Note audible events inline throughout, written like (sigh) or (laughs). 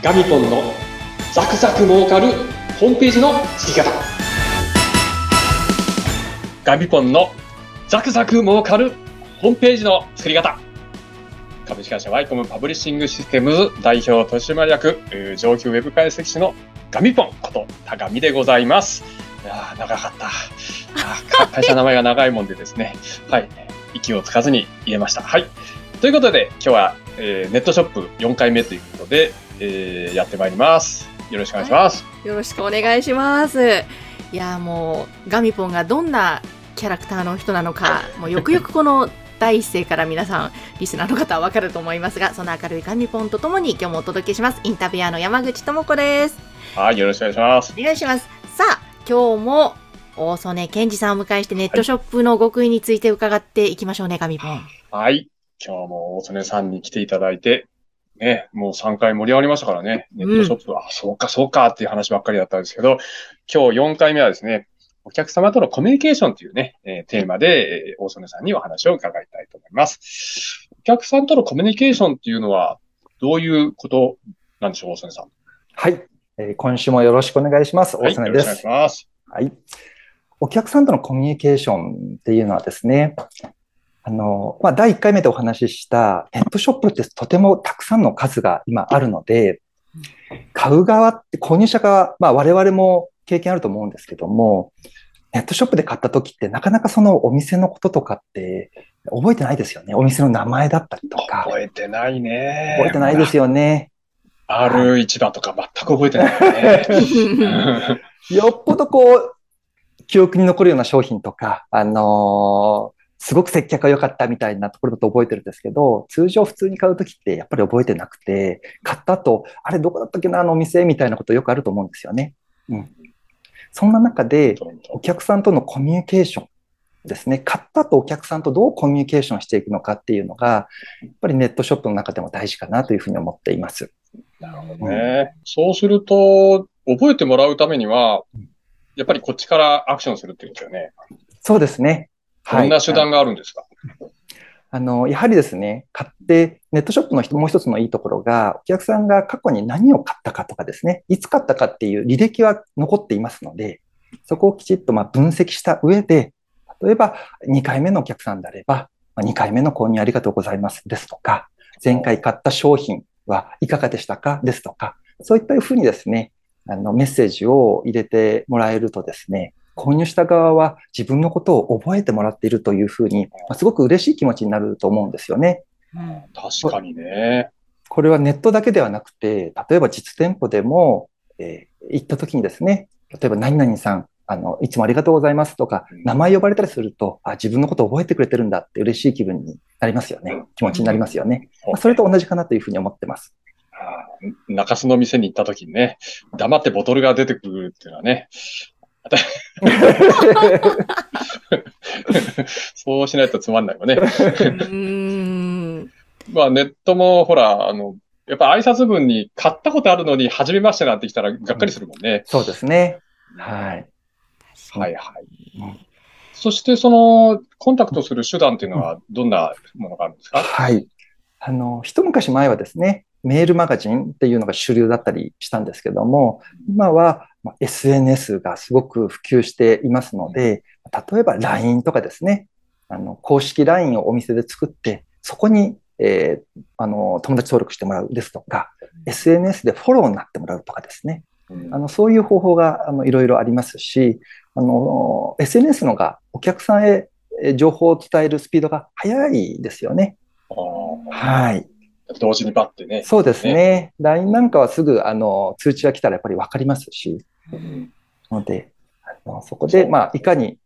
ガミポンのザクザク儲かるホームページの作り方。ガミポンのザクザク儲かるホームページの作り方。株式会社ワイコムパブリッシングシステムズ代表取締役上級ウェブ解析士のガミポンこと高見でございます。いや長かった。(laughs) 会社の名前が長いもんでですね。はい。息をつかずに入れました。はい。ということで今日は、えー、ネットショップ4回目ということで、えー、やってまいります。よろしくお願いします、はい、よろしくお願いします。いやもうガミポンがどんなキャラクターの人なのか (laughs) もうよくよくこの第一声から皆さんリスナーの方はわかると思いますがその明るいガミポンとともに今日もお届けします。インタビュアーの山口智子です。はいよろしくお願いします。お願いします。さあ今日も大曽根健二さんを迎えしてネットショップの極意について伺っていきましょうね、ガミポン。はい。今日も大曽根さんに来ていただいて、ね、もう3回盛り上がりましたからね、ネットショップ、うん、あ、そうか、そうかっていう話ばっかりだったんですけど、今日4回目はですね、お客様とのコミュニケーションというね、えー、テーマで、えー、大曽根さんにお話を伺いたいと思います。お客さんとのコミュニケーションっていうのは、どういうことなんでしょう、大曽根さん？はい、えー。今週もよろしくお願いします。大曽根です。はい、よろしくお願いします。はい。お客さんとのコミュニケーションっていうのはですね、あの、まあ、第1回目でお話ししたネットショップってとてもたくさんの数が今あるので、買う側って購入者側、まあ、我々も経験あると思うんですけども、ネットショップで買った時ってなかなかそのお店のこととかって覚えてないですよね。お店の名前だったりとか。覚えてないね。覚えてないですよね。R 市場とか全く覚えてないね。(laughs) よっぽどこう、記憶に残るような商品とか、あのーすごく接客が良かったみたいなところだと覚えてるんですけど、通常普通に買うときってやっぱり覚えてなくて、買った後、あれどこだったっけな、あのお店みたいなことよくあると思うんですよね。うん。そんな中で、お客さんとのコミュニケーションですね。買った後お客さんとどうコミュニケーションしていくのかっていうのが、やっぱりネットショップの中でも大事かなというふうに思っています。なるほどね。うん、そうすると、覚えてもらうためには、やっぱりこっちからアクションするっていうことですよね。そうですね。どんな手段があるんですか、はいあの、やはりですね、買って、ネットショップのもう一つのいいところが、お客さんが過去に何を買ったかとかですね、いつ買ったかっていう履歴は残っていますので、そこをきちっとま分析した上で、例えば2回目のお客さんであれば、2回目の購入ありがとうございますですとか、前回買った商品はいかがでしたかですとか、そういったふうにですね、あのメッセージを入れてもらえるとですね、購入した側は自分のことを覚えてもらっているというふうに、まあ、すごく嬉しい気持ちになると思うんですよね。うん、確かにね。これはネットだけではなくて、例えば実店舗でも、えー、行った時にですね、例えば何々さん、あの、いつもありがとうございますとか、名前呼ばれたりすると、あ、自分のことを覚えてくれてるんだって嬉しい気分になりますよね。気持ちになりますよね。まあ、それと同じかなというふうに思ってます。中洲の店に行った時にね、黙ってボトルが出てくるっていうのはね、(laughs) そうしないとつまんないわね。まあネットもほら、あの、やっぱ挨拶文に買ったことあるのに、初めましてなんて来たらがっかりするもんね。うん、そうですね。はい。はいはい。うん、そしてその、コンタクトする手段っていうのはどんなものがあるんですか、はい。あの、一昔前はですね、メールマガジンっていうのが主流だったりしたんですけども、今は SNS がすごく普及していますので、例えば LINE とかですね、あの公式 LINE をお店で作って、そこに、えー、あの友達登録してもらうですとか、SNS でフォローになってもらうとかですね、あのそういう方法があのいろいろありますし、あの SNS のがお客さんへ情報を伝えるスピードが速いですよね。はい。同時にバッてね。そうですね。ね LINE なんかはすぐあの通知が来たらやっぱり分かりますし、うん、ので、あのそこで、まあ、いかに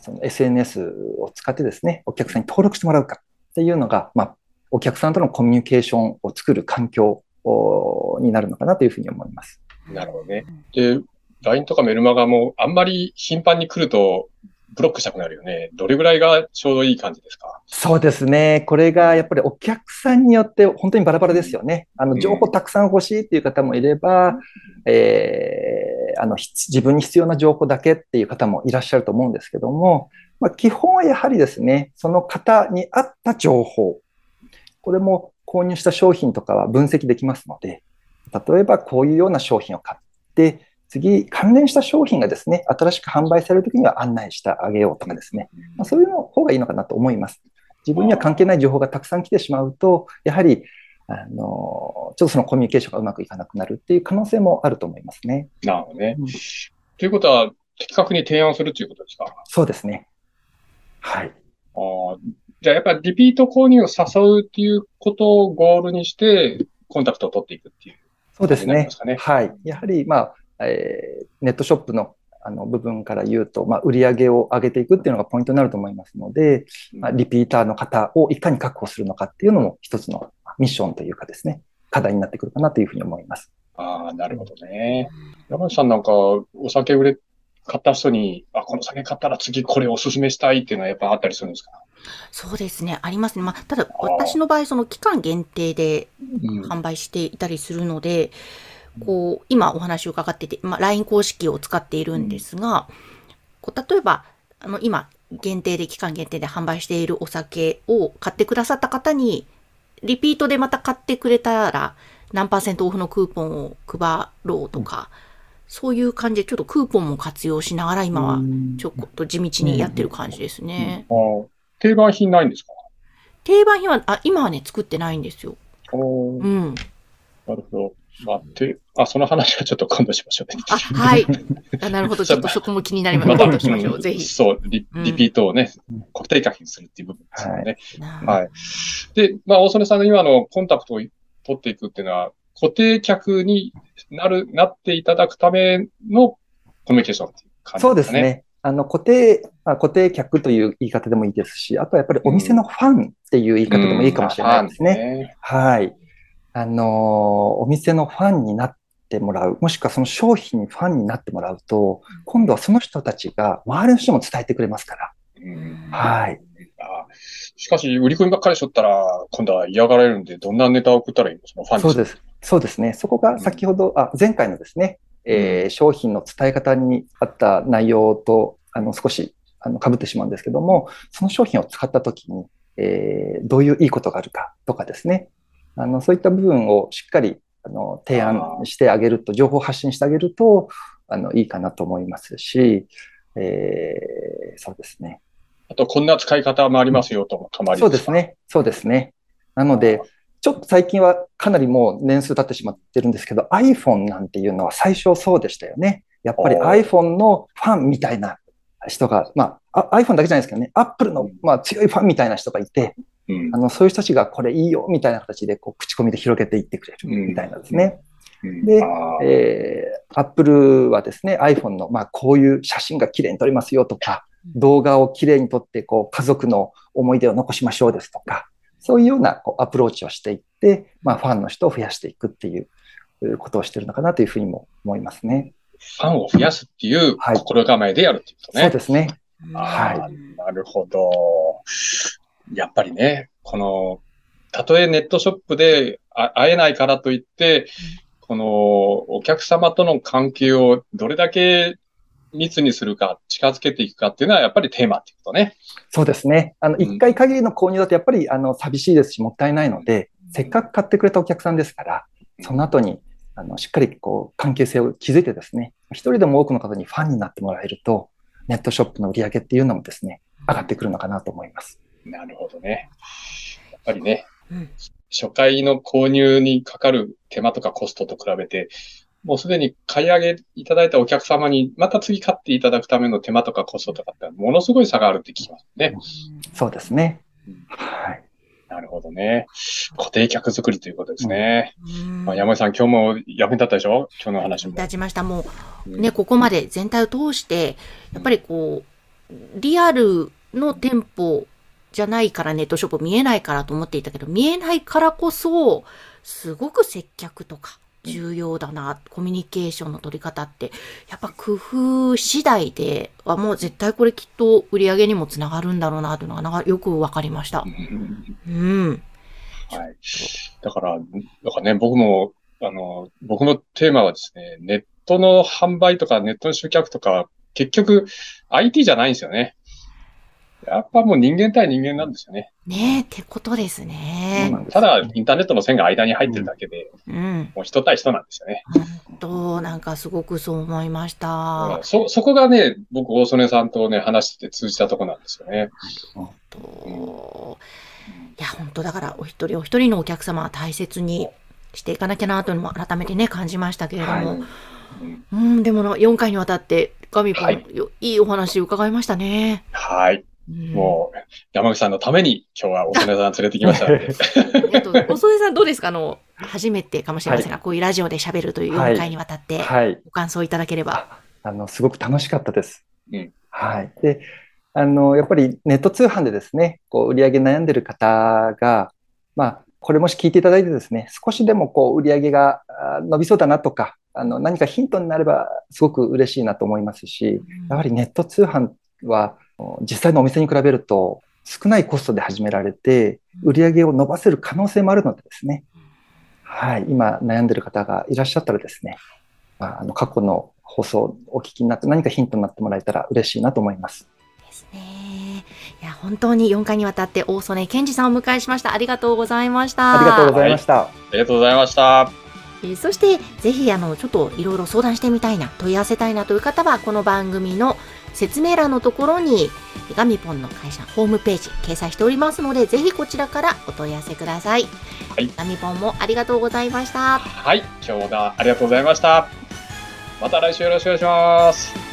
その SNS を使ってですね、お客さんに登録してもらうかっていうのが、まあ、お客さんとのコミュニケーションを作る環境になるのかなというふうに思います。なるほどね。で、LINE とかメルマガもあんまり頻繁に来るとブロックしたくなるよね。どれぐらいがちょうどいい感じですか？そうですね。これがやっぱりお客さんによって本当にバラバラですよね。あの、情報たくさん欲しいっていう方もいれば、うん、えー、あの、自分に必要な情報だけっていう方もいらっしゃると思うんですけども、まあ、基本はやはりですね、その方に合った情報。これも購入した商品とかは分析できますので、例えばこういうような商品を買って、次、関連した商品がですね、新しく販売されるときには案内してあげようとかですね、まあ、そういうの方がいいのかなと思います。自分には関係ない情報がたくさん来てしまうと、やはり、あの、ちょっとそのコミュニケーションがうまくいかなくなるっていう可能性もあると思いますね。なるほどね。うんということは、的確に提案するということですか？そうですね。はい。あーじゃあやっぱりリピート購入を誘うっていうことをゴールにして、コンタクトを取っていくっていう。そうですね。はい。やはり、まあ、えーネットショップのあの部分から言うと、まあ、売り上げを上げていくっていうのがポイントになると思いますので、まあ、リピーターの方をいかに確保するのかっていうのも一つのミッションというかですね、課題になってくるかなというふうに思います。ああ、なるほどね。山内さんなんか、お酒売れ、買った人に、あ、この酒買ったら次これおすすめしたいっていうのはやっぱあったりするんですか？そうですね、ありますね。まあ、ただ、私の場合、その期間限定でうん販売していたりするので、こう、今お話を伺ってて、まあ、LINE 公式を使っているんですが、こう例えば、あの、今、限定で、期間限定で販売しているお酒を買ってくださった方に、リピートでまた買ってくれたら、何パーセントオフのクーポンを配ろうとか、そういう感じで、ちょっとクーポンも活用しながら、今は、ちょこっと地道にやってる感じですね。定番品ないんですか？定番品は、あ、今はね、作ってないんですよ。うん。なるほど。まあ、て、あ、その話はちょっと今度しましょうね。あ、はい。あなるほど。(laughs) ちょっとそこも気になります。またしましょう。うんぜひ。そうリ、うんリピートをねうん、固定課金するっていう部分ですよね。なはい。で、まあ、大曽根さんの今のコンタクトを取っていくっていうのは、固定客になる、なっていただくためのコミュニケーションっていう感じそうでですね。ね。あの、固定、まあ、固定客という言い方でもいいですし、あとはやっぱりお店のファンっていう言い方でもいいかもしれないですね。ね。はい。あのーお店のファンになってもらう、もしくはその商品にファンになってもらうと、今度はその人たちが周りの人にも伝えてくれますから。うんはい。あしかし、売り込みばっかりしとったら、今度は嫌がられるんで、どんなネタを送ったらいいの？そのファンに。そうです。そうですね。そこが先ほど、あ、前回のですね、えー商品の伝え方にあった内容と、あの、少し、あの、被ってしまうんですけども、その商品を使ったときに、えーどういういいことがあるかとかですね、あの、そういった部分をしっかり、あの、提案してあげると、情報発信してあげると、あの、いいかなと思いますし、えーそうですね。あと、こんな使い方もありますよと、たまりそうです。ね。そうですね。なので、ちょっと最近はかなりもう年数経ってしまってるんですけど、iPhone なんていうのは最初そうでしたよね。やっぱり iPhone のファンみたいな人が、まあ、あ iPhone だけじゃないですけどね、Apple の、まあ、強いファンみたいな人がいて、うんあの、そういう人たちがこれいいよみたいな形で、こう、口コミで広げていってくれるみたいなんですね。うんでえー、Apple はですね、iPhone の、まあ、こういう写真が綺麗に撮れますよとか、動画を綺麗に撮って、こう、家族の思い出を残しましょうですとか、そういうようなこうアプローチをしていって、まあ、ファンの人を増やしていくっていうことをしてるのかなというふうにも思いますね。ファンを増やすっていうはい心構えでやるっていうことね。そうですね。あはーなるほど。やっぱりね、この、たとえネットショップであ会えないからといって、このお客様との関係をどれだけ密にするか、近づけていくかっていうのはやっぱりテーマっていうことね。そうですね。あの、うん一回限りの購入だとやっぱり、あの、寂しいですし、もったいないので、せっかく買ってくれたお客さんですから、その後に、あの、しっかりこう、関係性を築いてですね、一人でも多くの方にファンになってもらえると、ネットショップの売り上げっていうのもですね、上がってくるのかなと思います。なるほどね。やっぱりね、うん初回の購入にかかる手間とかコストと比べて、もうすでに買い上げいただいたお客様に、また次買っていただくための手間とかコストとかって、ものすごい差があるって聞きますね。そうですねうん。はい。なるほどね。固定客作りということですね。うんまあ、山井さん、今日も役に立ったでしょ？今日の話も。立ちました。もう、うんね、ここまで全体を通して、やっぱりこう、リアルの店舗じゃないからネットショップ見えないからと思っていたけど、見えないからこそ、すごく接客とか重要だな、コミュニケーションの取り方って、やっぱ工夫次第ではもう絶対これきっと売り上げにもつながるんだろうなというのがよくわかりましたう。ん。はい。だから、だかね、僕も、あの、僕のテーマはですね、ネットの販売とかネットの集客とか、結局 IT じゃないんですよね。やっぱもう人間対人間なんですよね。ねえ、ってことですね。ただ、インターネットの線が間に入ってるだけで、うん。もう人対人なんですよね。と、なんかすごくそう思いました。うんそ、そこがね、僕、大曽根さんとね、話してて通じたとこなんですよね。といや、本当だから、お一人お一人のお客様は大切にしていかなきゃなというのも改めてね、感じましたけれども。うんうん、でもな4回にわたって、ガミポン、はいよいいお話伺いましたね。はい。うんもう、山口さんのために今日は大曽根さん連れてきましたので。ありがとうございます。(laughs) おそさんどうですか？あの、初めてかもしれませんが、こういうラジオで喋るという4回にわたって、はい。ご感想いただければ。あの、すごく楽しかったです。うんはい。で、あの、やっぱりネット通販でですね、こう、売り上げ悩んでる方が、まあ、これもし聞いていただいてですね、少しでもこう、売り上げがあ伸びそうだなとか、あの、何かヒントになればすごく嬉しいなと思いますし、やはりネット通販は実際のお店に比べると少ないコストで始められて、売り上げを伸ばせる可能性もあるのでですね、はい、今悩んでる方がいらっしゃったらですね、まあ、あの過去の放送をお聞きになって何かヒントになってもらえたら嬉しいなと思います。ですね。いや、本当に4回にわたって大曽根健二さんをお迎えしました。ありがとうございました。ありがとうございました。ありがとうございました。えーそして、ぜひ、あの、ちょっといろいろ相談してみたいな、問い合わせたいなという方は、この番組の説明欄のところに、ガミポンの会社ホームページ掲載しておりますので、ぜひこちらからお問い合わせください。はいガミポンもありがとうございました。はい、今日もありがとうございました。また来週よろしくお願いします。